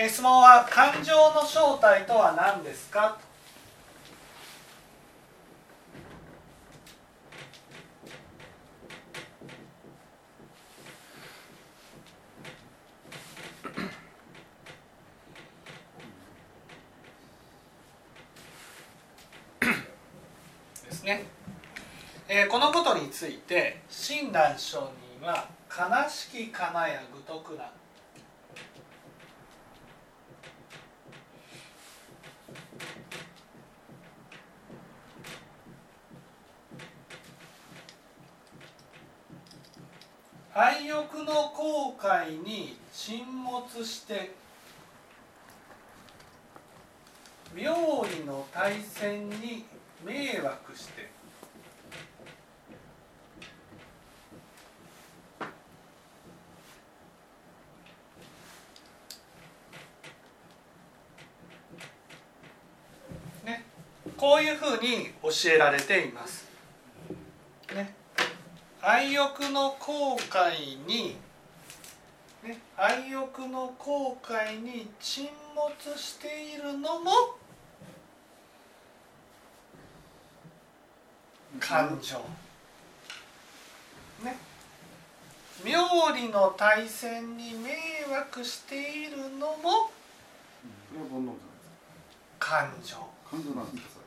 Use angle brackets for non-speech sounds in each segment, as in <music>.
えー質問は感情の正体とは何ですか？ですね、えーこのことについて親鸞上人は「悲しきかなや愚徳な」愛欲の後悔に沈没して妙理の対戦に迷惑してねこういうふうに教えられています。ね愛欲の後悔に、ね、愛欲の後悔に沈没しているのも感情。ね。妙理の対戦に迷惑しているのも感情。か？感情なんですか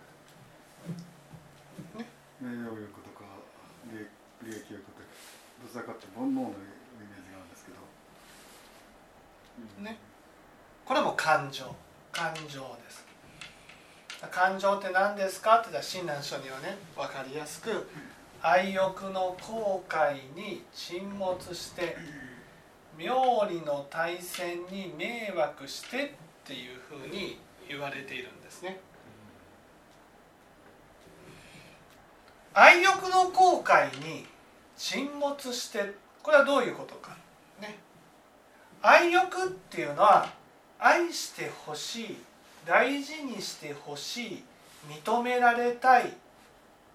それ？ね名誉欲とか利益利益欲とかどちらかって煩悩のイメージがあるんですけど。ね。これも感情。感情です。感情って何ですかって言ったら親鸞書にはね分かりやすく愛欲の後悔に沈没して妙理の対戦に迷惑してっていうふうに言われているんですね。愛欲の後悔に沈没してこれはどういうことか。ね。愛欲っていうのは愛してほしい大事にしてほしい認められたい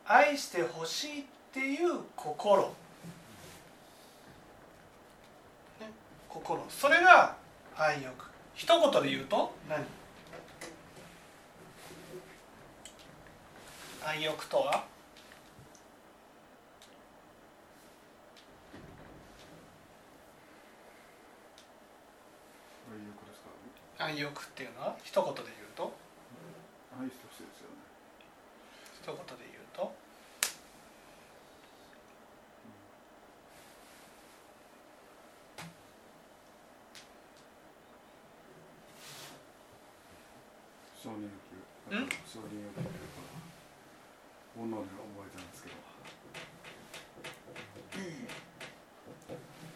愛してほしいっていう心、ね、心。それが愛欲。一言で言うと何？愛欲とは愛欲ですか愛欲っていうのは一言で言うと？愛しですよね。一言で言うと承認欲ん承認欲というか覚えたんですけど。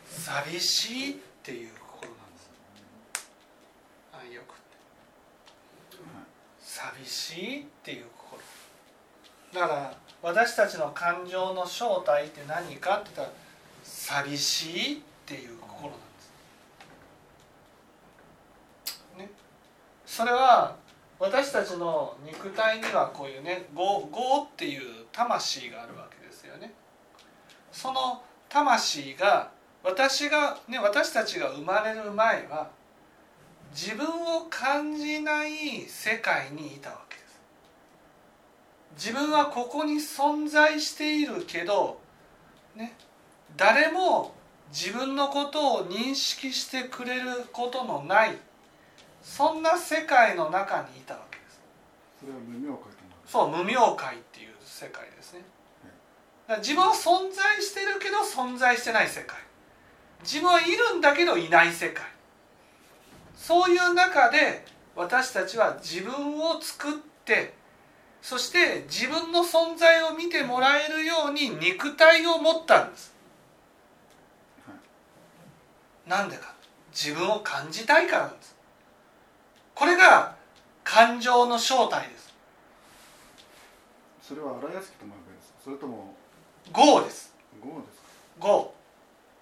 寂しいっていう心なんです愛欲ってはい寂しいっていう心だから私たちの感情の正体って何かって言ったら寂しいっていう心なんです。ね。それは私たちの肉体にはこういうね業業っていう魂があるわけですよね。その魂が私がね私たちが生まれる前は自分を感じない世界にいたわけ。自分はここに存在しているけどね誰も自分のことを認識してくれることのないそんな世界の中にいたわけです。それは無明界そう無明界っていう世界ですね。自分は存在してるけど存在してない世界。自分はいるんだけどいない世界。そういう中で私たちは自分を作ってそして自分の存在を見てもらえるように肉体を持ったんです。はいなんでか。自分を感じたいからなんです。これが感情の正体です。それは荒屋敷と学べですか？それとも業です。業ですか？業。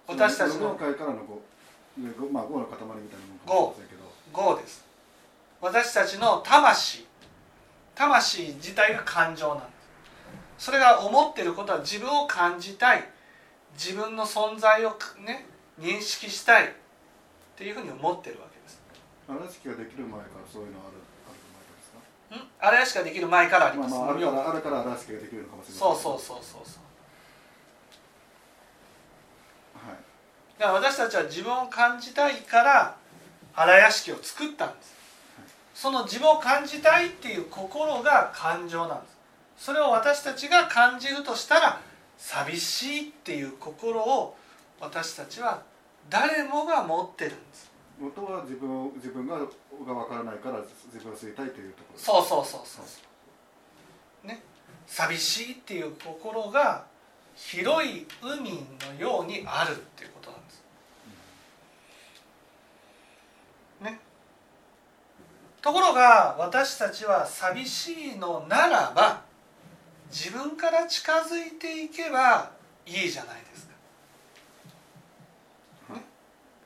私たちの界からの業。まあ業の塊みたいなものかもしれませんけど。業です。私たちの魂魂自体が感情なんですそれが思ってることは自分を感じたい。自分の存在をね認識したい。っていうふうに思ってるわけです。荒屋敷ができる前からそういうのあるある前ですか？ん？荒屋敷ができる前からあります、まあまああるからあるから荒屋敷ができるのかもしれない。そうそうそうそうそう。はい。だから私たちは自分を感じたいから荒屋敷を作ったんですその自分を感じたいっていう心が感情なんです。それを私たちが感じるとしたら寂しいっていう心を私たちは誰もが持ってるんです。元は自分を自分がが分からないから自分を知りたいというところそうそうそうそう。ね。寂しいっていう心が広い海のようにあるっていうことなんですねところが私たちは寂しいのならば自分から近づいていけばいいじゃないですか。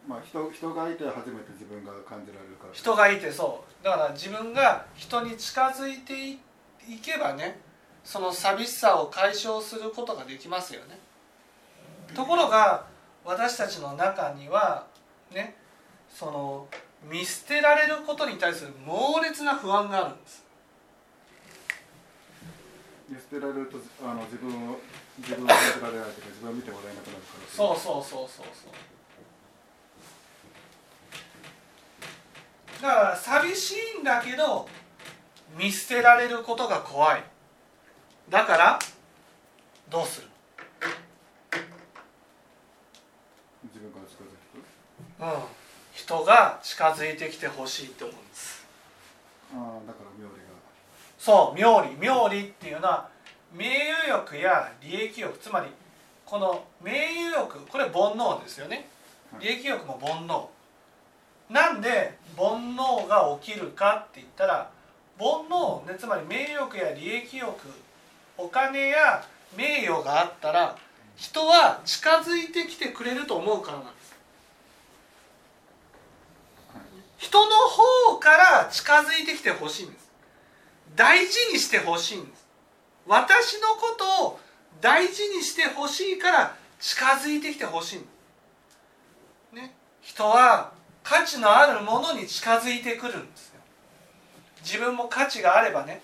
まあ人人がいて初めて自分が感じられるから。人がいてそう。だから自分が人に近づいていいけばねその寂しさを解消することができますよね。ところが私たちの中にはねその見捨てられることに対する猛烈な不安があるんです。見捨てられるとあの自分を自分を感じられないとか自分を見てもらえなくなるからそうそう。そうそうそうだから寂しいんだけど見捨てられることが怖い。だからどうする？自分から近づくるうん人が近づいてきてほしいと思うんです。ああだから妙理が。そう妙理。妙理っていうのは名誉欲や利益欲。つまりこの名誉欲これ煩悩ですよね。はい。利益欲も煩悩。なんで煩悩が起きるかって言ったら煩悩、ね、つまり名誉欲や利益欲お金や名誉があったら人は近づいてきてくれると思うからなんです人の方から近づいてきてほしいんです。大事にしてほしいんです。私のことを大事にしてほしいから近づいてきてほしいんです。ね。人は価値のあるものに近づいてくるんですよ。自分も価値があればね。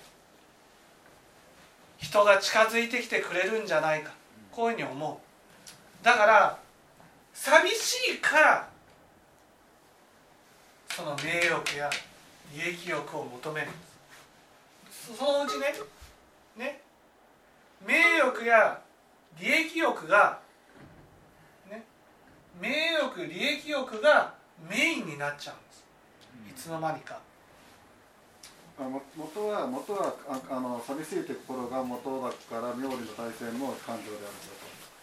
人が近づいてきてくれるんじゃないか。こういうふうに思う。だから寂しいからその名誉欲や利益欲を求める。そのうちねね。名欲や利益欲がね。名欲利益欲がメインになっちゃうんです。いつの間にか。あも元は元はああの寂しいという心が元だから妙理の対戦も感情である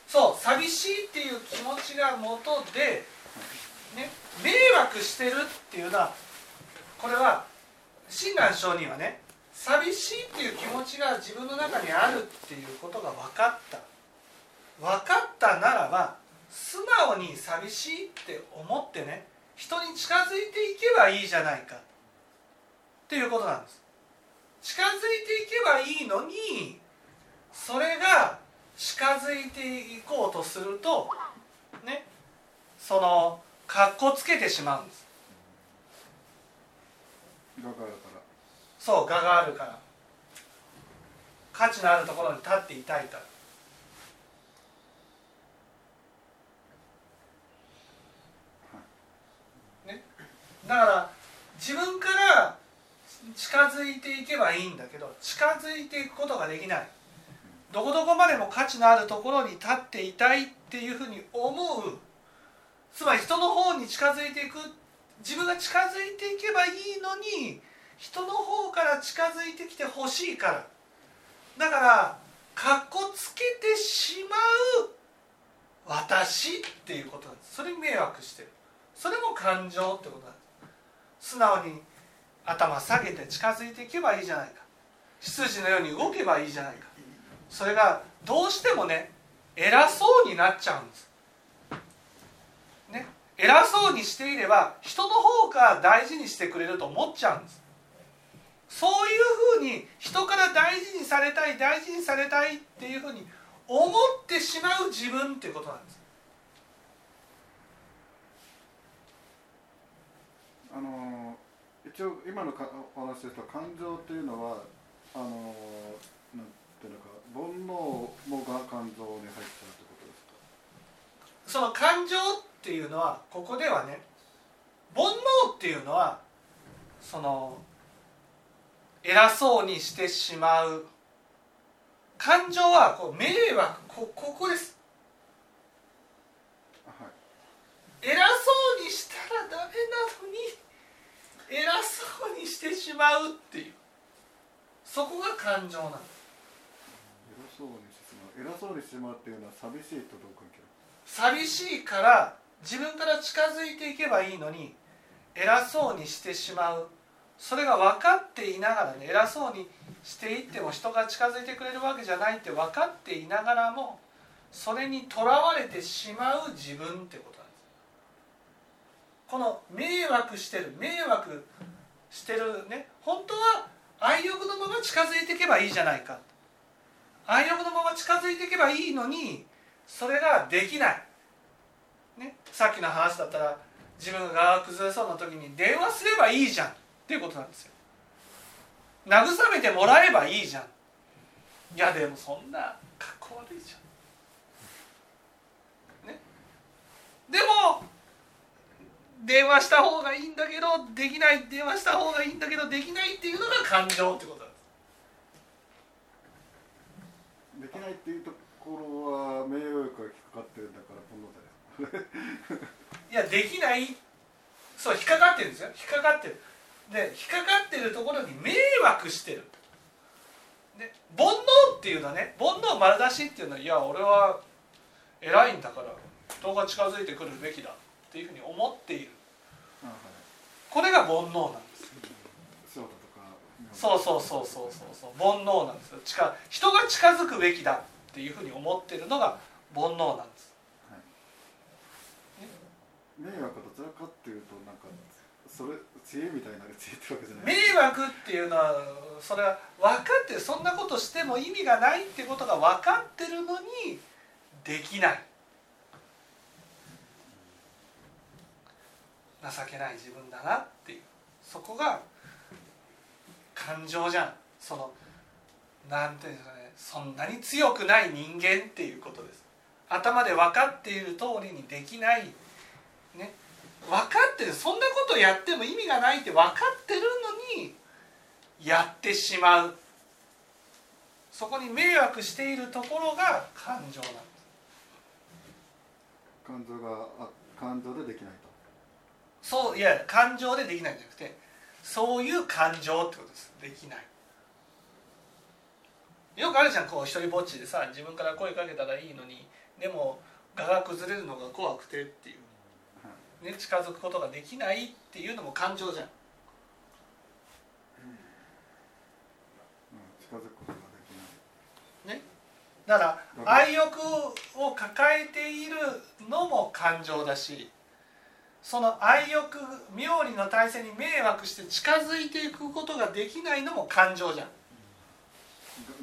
そう寂しいっていう気持ちが元で、ね、迷惑してるっていうのはこれは親鸞上人はね寂しいっていう気持ちが自分の中にあるっていうことが分かった。分かったならば素直に寂しいって思ってね人に近づいていけばいいじゃないか。っていうことなんです。近づいていけばいいのにそれが近づいていこうとするとねそのかっこつけてしまうんです。そう我があるから。価値のあるところに立っていたいからね。だから自分から近づいていけばいいんだけど近づいていくことができない。どこどこまでも価値のあるところに立っていたいっていうふうに思うつまり人の方に近づいていく。自分が近づいていけばいいのに人の方から近づいてきてほしいから。だからかっこつけてしまう。私っていうことなんです。それに迷惑してる。それも感情ってことなんです。素直に頭下げて近づいていけばいいじゃないか。羊のように動けばいいじゃないか。それがどうしてもね偉そうになっちゃうんです。偉そうにしていれば人の方が大事にしてくれると思っちゃうんです。そういうふうに人から大事にされたい大事にされたいっていうふうに思ってしまう自分っていうことなんです。あの一応今のかお話ですと感情っていうのはあのなんていうのか煩悩もが感情に入っちゃうってことですか？その感情っていうのはここではね煩悩っていうのはその偉そうにしてしまう。感情はこう迷惑こここです。はい。偉そうにしたらダメなのに偉そうにしてしまうっていう。そこが感情なんです偉そうにしてしまう。偉そうにしてしまうっていうのは寂しいとどう関係寂しいから自分から近づいていけばいいのに偉そうにしてしまう。それが分かっていながらね偉そうにしていっても人が近づいてくれるわけじゃないって分かっていながらもそれにとらわれてしまう自分ってことなんです。この迷惑してる迷惑してるね本当は愛欲のまま近づいていけばいいじゃないか。愛欲のまま近づいていけばいいのにそれができない、ね、さっきの話だったら自分が崩れそうな時に電話すればいいじゃん。っていうことなんですよ。慰めてもらえばいいじゃん。いやでもそんなかっこ悪いじゃん。ね。でも電話した方がいいんだけどできない電話した方がいいんだけどできないっていうのが感情ってことなんです。できないっていうところは名誉欲が引っかかってるんだ <laughs> いやできない。そう引っかかってるんですよ。引っかかってる。で引っかかってるところに迷惑してる。で煩悩っていうのはね煩悩丸出しっていうのはいや俺は偉いんだから人が近づいてくるべきだっていうふうに思っている。あはいこれが煩悩なんですそうそうそうそうそうそう。煩悩なんですよ。近人が近づくべきだっていうふうに思ってるのが煩悩なんです迷惑どちらかっていうとなんかそれ知恵みたいな知恵ってわけじゃない。迷惑っていうのはそれは分かってそんなことしても意味がないってことが分かってるのにできない。情けない自分だなっていう。そこが感情じゃん。そのなんていうんですかね。そんなに強くない人間っていうことです。頭で分かっている通りにできないね分かってるそんなことやっても意味がないって分かってるのにやってしまう。そこに迷惑しているところが感情なんです。感情があ感情でできないと。そういや感情でできないんじゃなくてそういう感情ってことです。できない。よくあるじゃんこう一人ぼっちでさ自分から声かけたらいいのにでも我が崩れるのが怖くてっていう、ね、近づくことができないっていうのも感情じゃん。うん、近づくことができない。だから愛欲を抱えているのも感情だしその愛欲妙理の体制に迷惑して近づいていくことができないのも感情じゃん。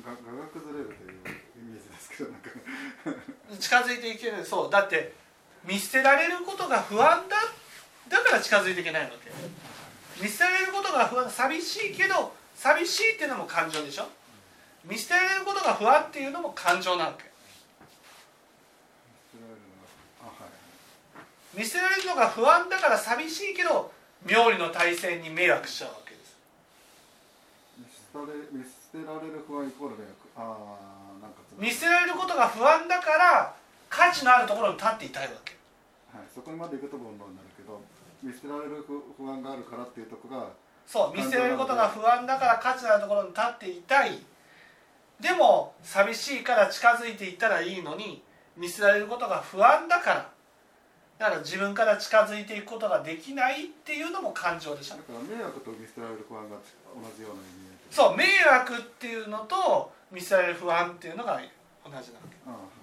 がががが崩れるというイメージですけどなんか。近づいていける。そう。だって見捨てられることが不安だだから近づいていけないわけ見捨てられることが不安寂しいけど寂しいっていうのも感情でしょ。見捨てられることが不安っていうのも感情なわけ。見捨てられるのが不安だから寂しいけど妙理の体制に迷惑しちゃうわけです。見捨てられる不安イコール迷惑。ああなんか見捨てられることが不安だから価値のあるところに立っていたいわけ。はい、そこまで行くと煩悩になるけど見捨てられる不不安があるからっていうところがそう見捨てられることが不安だから価値のあるところに立っていたい。でも寂しいから近づいていったらいいのに見捨てられることが不安だから。だから自分から近づいていくことができないっていうのも感情でしょ。だから迷惑と見捨てられる不安が同じような意味で。そう迷惑っていうのと見捨てられる不安っていうのが同じなわけ。ああ。はい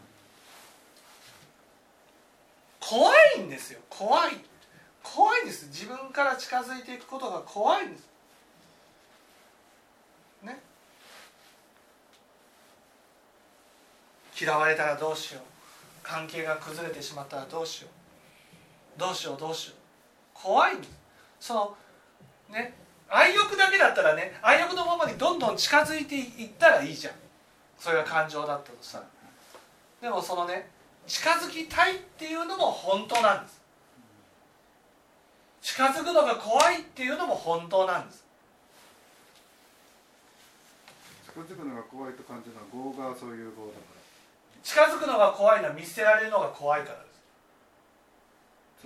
怖いんですよ。怖い。怖いんです。自分から近づいていくことが怖いんです。ね。嫌われたらどうしよう。関係が崩れてしまったらどうしよう。どうしようどうしよう。怖いんです。そのね。愛欲だけだったらね。愛欲のままにどんどん近づいていったらいいじゃん。それが感情だったとしたら。でもそのね。近づきたいっていうのも本当なんです。近づくのが怖いっていうのも本当なんです。近づくのが怖いと感じるのは業がそういう業だから。近づくのが怖いのは見捨てられるのが怖いからで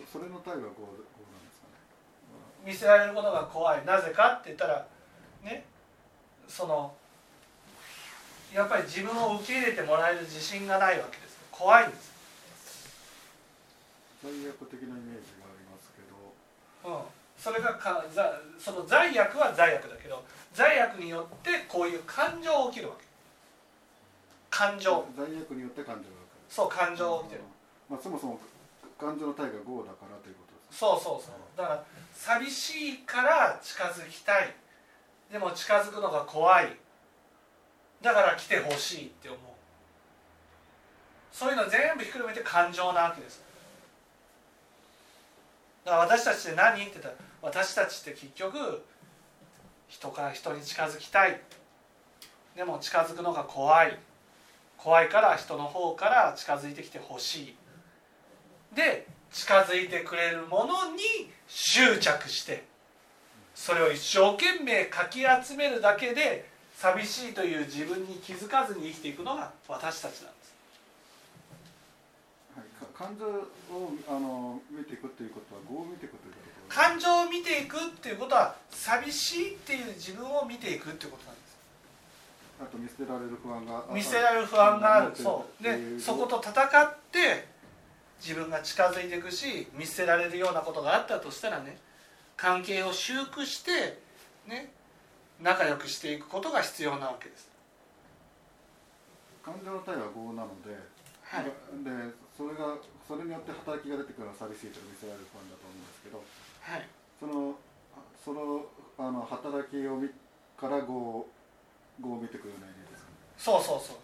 す。そそれの体は業業なんですかね。見せられることが怖い。なぜかって言ったらねそのやっぱり自分を受け入れてもらえる自信がないわけです。怖いんです、罪悪的なイメージがありますけど。うん、それがかざその罪悪は罪悪だけど罪悪によってこういう感情が起きるわけ。感情。罪悪によって感情がそう感情が起きてる。まあ、そもそも感情の体が業だからということですそうそうそう。だから寂しいから近づきたい。でも近づくのが怖い。だから来てほしいって思う。そういうの全部ひっくるめて感情なわけですだから私たちって何？って言ったら私たちって結局人から人に近づきたい。でも近づくのが怖い。怖いから人の方から近づいてきてほしい。で近づいてくれるものに執着してそれを一生懸命かき集めるだけで寂しいという自分に気づかずに生きていくのが私たちなんです。感情をあの見ていくっていうことは業を見ていくということ。感情を見ていくっていうことは寂しいっていう自分を見ていくっていうことなんです。あと見捨てられる不安が見せられる不安がある。そう。でそこと戦って自分が近づいていくし見捨てられるようなことがあったとしたらね関係を修復してね仲良くしていくことが必要なわけです。感情の体は業なので、はい。でそれがそれによって働きが出てくるのは寂しいと見せられる不安だと思うんですけどはい。そのあそのあの働きを見から業を業を見てくるようなイメージですか？ねそうそうそう。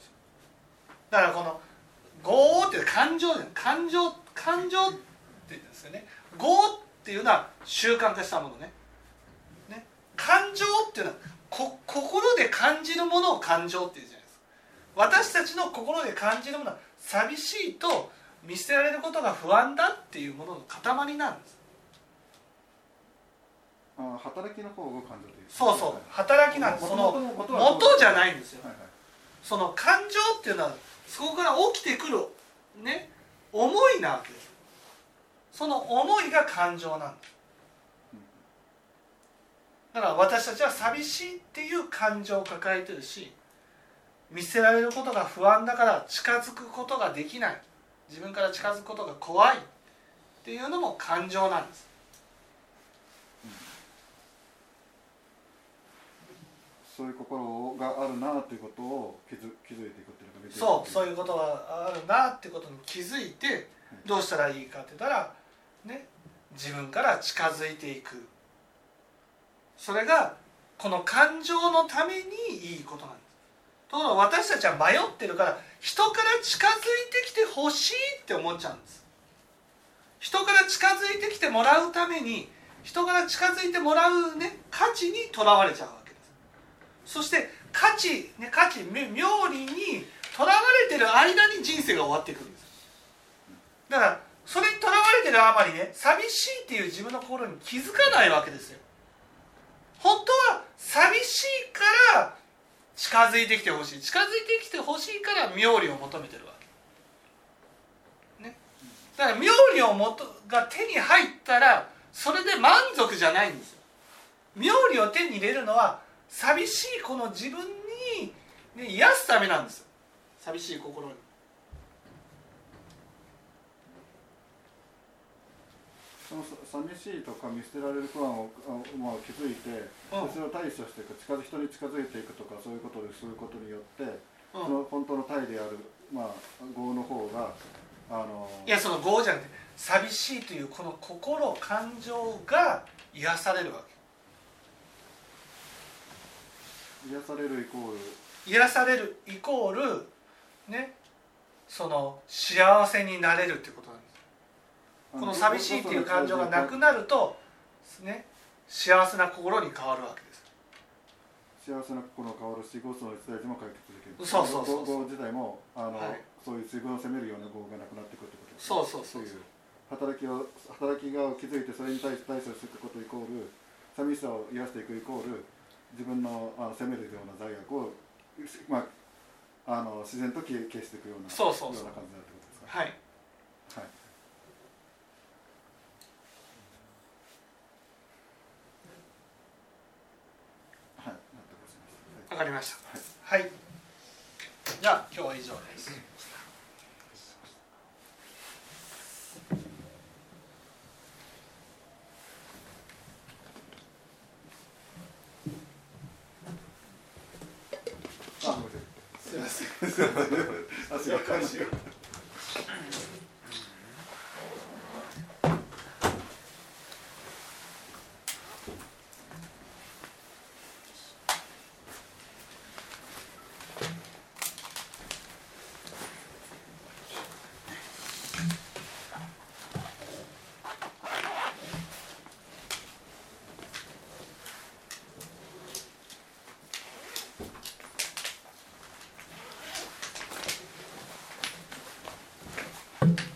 だからこの「業」って感情じゃん感情感情って言うんですよね「業」っていうのは習慣化したものね。ね。感情っていうのはこ心で感じるものを感情っていうじゃないですか。私たちの心で感じるものは寂しいと見捨てられることが不安だっていうものの塊なんです。あ働きの方を感情というそうそう。働きなんです。その元じゃないんですよ。はいはい。その感情っていうのはそこから起きてくるね思いなわけです。その思いが感情なんですだから私たちは寂しいっていう感情を抱えてるし見捨てられることが不安だから近づくことができない自分から近づくことが怖いっていうのも感情なんです。そういう心があるなということを気づ気づいていくっていうのがそうそういういうことがあるなってことに気づいてどうしたらいいかって言ったらね自分から近づいていく。それがこの感情のためにいいことなんですところが私たちは迷ってるから人から近づいてきてほしいって思っちゃうんです。人から近づいてきてもらうために人から近づいてもらうね価値にとらわれちゃうわけです。そして価値ね価値妙理にとらわれてる間に人生が終わっていくんです。だからそれにとらわれてるあまりね寂しいっていう自分の心に気づかないわけですよ。本当は寂しいから近づいてきてほしい。近づいてきてほしいから妙理を求めてるわけ。ね。だから妙理をもとが手に入ったらそれで満足じゃないんですよ。妙理を手に入れるのは寂しいこの自分に、ね、癒すためなんですよ。寂しい心に。そのさ寂しいとか見捨てられる不安をあまあ気づいて、うん。それを対処していく近づ人に近づいていくとかそういうことですることによって、うん。その本当の体であるまあ業の方があのいやその業じゃなくて寂しいというこの心感情が癒されるわ癒されるイコール。け癒されるイコールねその幸せになれるっていうことこの寂しいっていう感情がなくなるとね幸せな心に変わるわけです。幸せな心変わるしゴスの一大事も解決できる。そうそうそうそう。業自体もあの、はい。そういう自分を責めるような業がなくなってくるってこと。ですそうそうそう。そういう。働きを働きが気づいてそれに対して対処していくことイコール寂しさを癒していくイコール自分のあの責めるような罪悪を、まあ、あの自然と消消していくようなそうそうそう。ような感じになるってことですか？はいはい。はい、納得しました。わかりました。はい、じゃあ今日は以上です。あ、すみません。すみません。あ、すみません。じ